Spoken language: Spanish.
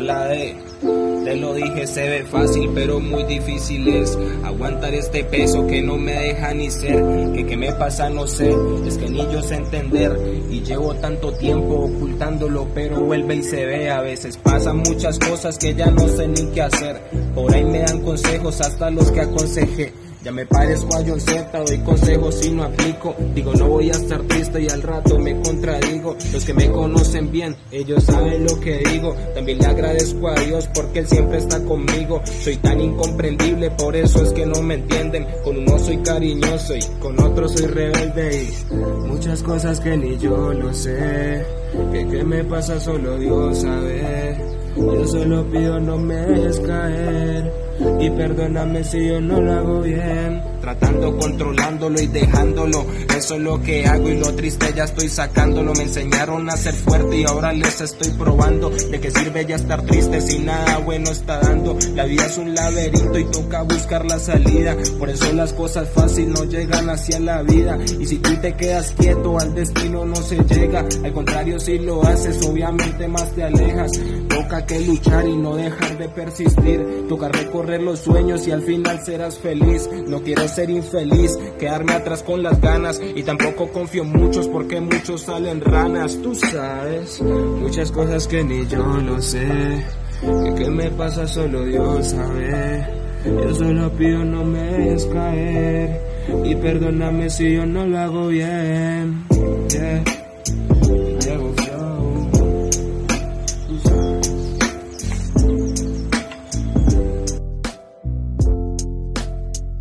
La de. Te lo dije, se ve fácil, pero muy difícil es aguantar este peso que no me deja ni ser. Que qué me pasa, no sé, es que ni yo sé entender. Y llevo tanto tiempo ocultándolo, pero vuelve y se ve. A veces pasan muchas cosas que ya no sé ni qué hacer. Por ahí me dan consejos hasta los que aconsejé. Ya me parezco a John Z, doy consejos y no aplico. Digo, no voy a estar triste y al rato me contradigo. Los que me conocen bien, ellos saben lo que digo. También le agradezco a Dios porque Él siempre está conmigo. Soy tan incomprendible, por eso es que no me entienden. Con uno soy cariñoso y con otro soy rebelde. Y muchas cosas que ni yo lo sé. Que qué me pasa solo Dios sabe. Yo solo pido no me dejes caer. Y perdóname si yo no lo hago bien. Controlándolo y dejándolo. Eso es lo que hago y lo triste ya estoy sacándolo. Me enseñaron a ser fuerte y ahora les estoy probando. De qué sirve ya estar triste si nada bueno está dando. La vida es un laberinto y toca buscar la salida. Por eso las cosas fáciles no llegan hacia la vida. Y si tú te quedas quieto, al destino no se llega. Al contrario, si lo haces, obviamente más te alejas. Toca que luchar y no dejar de persistir. Toca recorrer los sueños y al final serás feliz. No quiero ser infeliz, quedarme atrás con las ganas. Y tampoco confío en muchos porque muchos salen ranas. Tú sabes, muchas cosas que ni yo lo sé. Que qué me pasa solo Dios sabe. Yo solo pido no me dejes caer. Y perdóname si yo no lo hago bien.